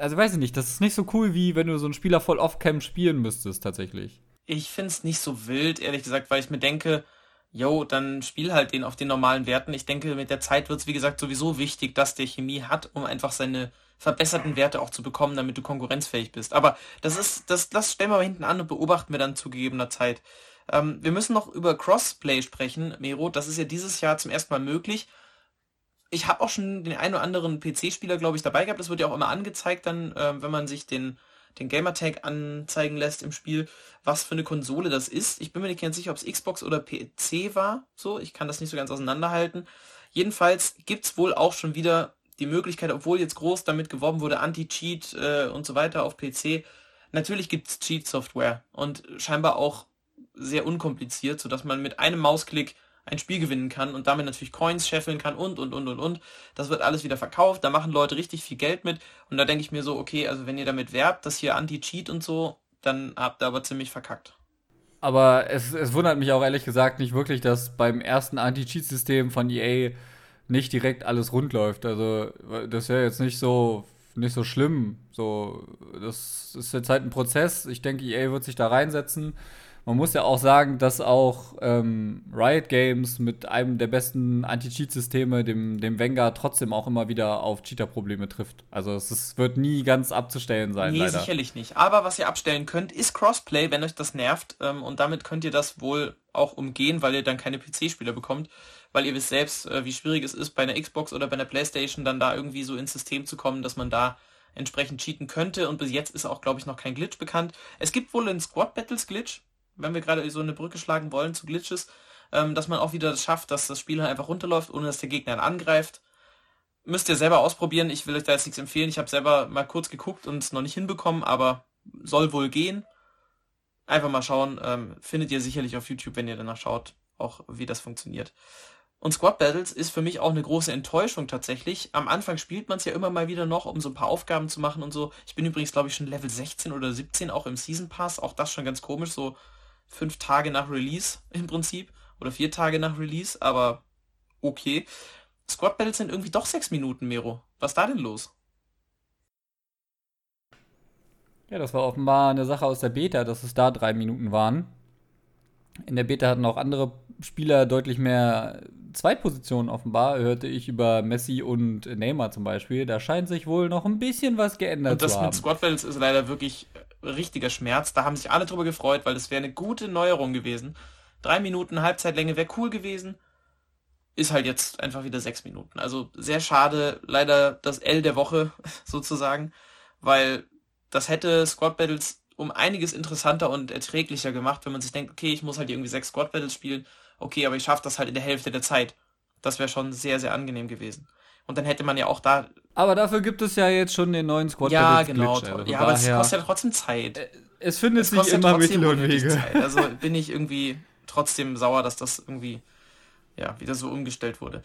also weiß ich nicht, das ist nicht so cool, wie wenn du so einen Spieler voll off-cam spielen müsstest, tatsächlich. Ich finde es nicht so wild, ehrlich gesagt, weil ich mir denke, yo, dann spiel halt den auf den normalen Werten. Ich denke, mit der Zeit wird es, wie gesagt, sowieso wichtig, dass der Chemie hat, um einfach seine verbesserten Werte auch zu bekommen, damit du konkurrenzfähig bist. Aber das ist, das, das stellen wir mal hinten an und beobachten wir dann zu gegebener Zeit. Ähm, wir müssen noch über Crossplay sprechen, Mero. Das ist ja dieses Jahr zum ersten Mal möglich. Ich habe auch schon den einen oder anderen PC-Spieler, glaube ich, dabei gehabt. Das wird ja auch immer angezeigt dann, äh, wenn man sich den, den Gamertag anzeigen lässt im Spiel, was für eine Konsole das ist. Ich bin mir nicht ganz sicher, ob es Xbox oder PC war. So, ich kann das nicht so ganz auseinanderhalten. Jedenfalls gibt es wohl auch schon wieder die Möglichkeit, obwohl jetzt groß damit geworben wurde, Anti-Cheat äh, und so weiter auf PC. Natürlich gibt es Cheat-Software und scheinbar auch sehr unkompliziert, sodass man mit einem Mausklick ein Spiel gewinnen kann und damit natürlich Coins scheffeln kann und, und, und, und, und. Das wird alles wieder verkauft, da machen Leute richtig viel Geld mit und da denke ich mir so, okay, also wenn ihr damit werbt, dass hier Anti-Cheat und so, dann habt ihr aber ziemlich verkackt. Aber es, es wundert mich auch ehrlich gesagt nicht wirklich, dass beim ersten Anti-Cheat-System von EA nicht direkt alles rund läuft. Also das wäre jetzt nicht so nicht so schlimm. So, das ist jetzt halt ein Prozess. Ich denke, EA wird sich da reinsetzen man muss ja auch sagen, dass auch ähm, Riot Games mit einem der besten Anti-Cheat-Systeme, dem, dem Vanguard, trotzdem auch immer wieder auf Cheater-Probleme trifft. Also es ist, wird nie ganz abzustellen sein. Nee, leider. sicherlich nicht. Aber was ihr abstellen könnt, ist Crossplay, wenn euch das nervt. Ähm, und damit könnt ihr das wohl auch umgehen, weil ihr dann keine PC-Spieler bekommt. Weil ihr wisst selbst, äh, wie schwierig es ist, bei einer Xbox oder bei einer Playstation dann da irgendwie so ins System zu kommen, dass man da entsprechend cheaten könnte. Und bis jetzt ist auch, glaube ich, noch kein Glitch bekannt. Es gibt wohl einen Squad Battles Glitch wenn wir gerade so eine Brücke schlagen wollen zu Glitches, ähm, dass man auch wieder das schafft, dass das Spiel halt einfach runterläuft, ohne dass der Gegner ihn angreift. Müsst ihr selber ausprobieren. Ich will euch da jetzt nichts empfehlen. Ich habe selber mal kurz geguckt und es noch nicht hinbekommen, aber soll wohl gehen. Einfach mal schauen. Ähm, findet ihr sicherlich auf YouTube, wenn ihr danach schaut, auch wie das funktioniert. Und Squad Battles ist für mich auch eine große Enttäuschung tatsächlich. Am Anfang spielt man es ja immer mal wieder noch, um so ein paar Aufgaben zu machen und so. Ich bin übrigens, glaube ich, schon Level 16 oder 17, auch im Season Pass. Auch das schon ganz komisch, so fünf Tage nach Release im Prinzip. Oder vier Tage nach Release, aber okay. Squad Battles sind irgendwie doch sechs Minuten, Mero. Was ist da denn los? Ja, das war offenbar eine Sache aus der Beta, dass es da drei Minuten waren. In der Beta hatten auch andere Spieler deutlich mehr Zweitpositionen offenbar, hörte ich über Messi und Neymar zum Beispiel. Da scheint sich wohl noch ein bisschen was geändert zu haben. Und das mit Squad Battles ist leider wirklich richtiger Schmerz. Da haben sich alle drüber gefreut, weil das wäre eine gute Neuerung gewesen. Drei Minuten Halbzeitlänge wäre cool gewesen. Ist halt jetzt einfach wieder sechs Minuten. Also sehr schade. Leider das L der Woche sozusagen. weil das hätte Squad Battles um einiges interessanter und erträglicher gemacht, wenn man sich denkt, okay, ich muss halt irgendwie sechs Squad Battles spielen, okay, aber ich schaffe das halt in der Hälfte der Zeit. Das wäre schon sehr, sehr angenehm gewesen. Und dann hätte man ja auch da. Aber dafür gibt es ja jetzt schon den neuen Squad Ja, genau. Glitch, also ja, aber es kostet ja trotzdem Zeit. Äh, es findet es sich immer Mittel und Wege. Zeit. Also bin ich irgendwie trotzdem sauer, dass das irgendwie ja wieder so umgestellt wurde.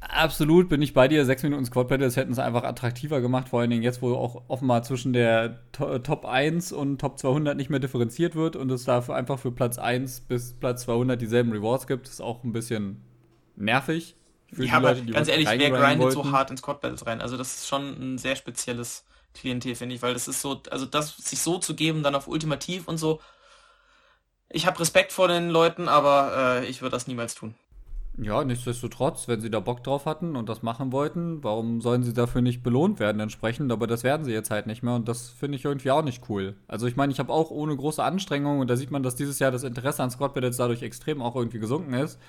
Absolut bin ich bei dir. Sechs Minuten Squad Battles hätten es einfach attraktiver gemacht, vor allen Dingen jetzt, wo auch offenbar zwischen der Top 1 und Top 200 nicht mehr differenziert wird und es dafür einfach für Platz 1 bis Platz 200 dieselben Rewards gibt. ist auch ein bisschen nervig. Für ja, Leute, ganz ehrlich, wer grindet wollten. so hart in Squad Battles rein? Also das ist schon ein sehr spezielles Klientel, finde ich, weil das ist so, also das sich so zu geben, dann auf Ultimativ und so. Ich habe Respekt vor den Leuten, aber äh, ich würde das niemals tun. Ja, nichtsdestotrotz, wenn sie da Bock drauf hatten und das machen wollten, warum sollen sie dafür nicht belohnt werden entsprechend? Aber das werden sie jetzt halt nicht mehr und das finde ich irgendwie auch nicht cool. Also ich meine, ich habe auch ohne große Anstrengung und da sieht man, dass dieses Jahr das Interesse an Squad Battles dadurch extrem auch irgendwie gesunken ist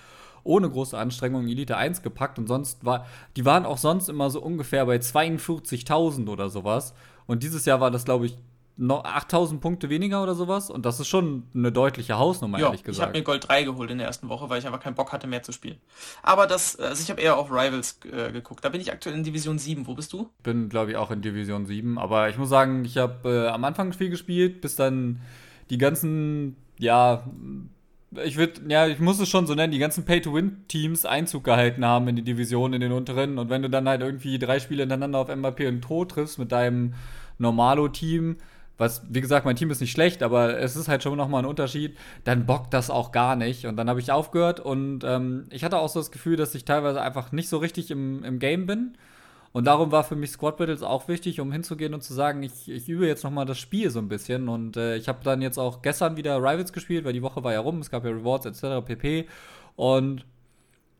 ohne große Anstrengung Elite 1 gepackt und sonst war, die waren auch sonst immer so ungefähr bei 42.000 oder sowas. Und dieses Jahr war das, glaube ich, noch 8000 Punkte weniger oder sowas. Und das ist schon eine deutliche Hausnummer, ja, ehrlich gesagt. Ich habe mir Gold 3 geholt in der ersten Woche, weil ich einfach keinen Bock hatte, mehr zu spielen. Aber das, also ich habe eher auf Rivals äh, geguckt. Da bin ich aktuell in Division 7. Wo bist du? Bin, glaube ich, auch in Division 7. Aber ich muss sagen, ich habe äh, am Anfang viel gespielt, bis dann die ganzen, ja, ich würde, ja, ich muss es schon so nennen, die ganzen Pay-to-Win-Teams Einzug gehalten haben in die Division, in den unteren. Und wenn du dann halt irgendwie drei Spiele hintereinander auf MVP und Tod triffst mit deinem Normalo-Team, was, wie gesagt, mein Team ist nicht schlecht, aber es ist halt schon nochmal ein Unterschied, dann bockt das auch gar nicht. Und dann habe ich aufgehört und ähm, ich hatte auch so das Gefühl, dass ich teilweise einfach nicht so richtig im, im Game bin. Und darum war für mich Squad Battles auch wichtig, um hinzugehen und zu sagen, ich, ich übe jetzt nochmal das Spiel so ein bisschen. Und äh, ich habe dann jetzt auch gestern wieder Rivals gespielt, weil die Woche war ja rum, es gab ja Rewards etc. pp. Und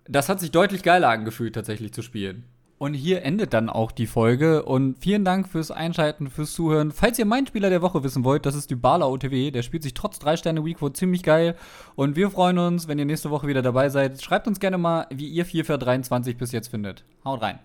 das hat sich deutlich geiler angefühlt, tatsächlich zu spielen. Und hier endet dann auch die Folge. Und vielen Dank fürs Einschalten, fürs Zuhören. Falls ihr meinen Spieler der Woche wissen wollt, das ist Dybala OTW. Der spielt sich trotz 3 Sterne Weekwood ziemlich geil. Und wir freuen uns, wenn ihr nächste Woche wieder dabei seid. Schreibt uns gerne mal, wie ihr 4 für 23 bis jetzt findet. Haut rein.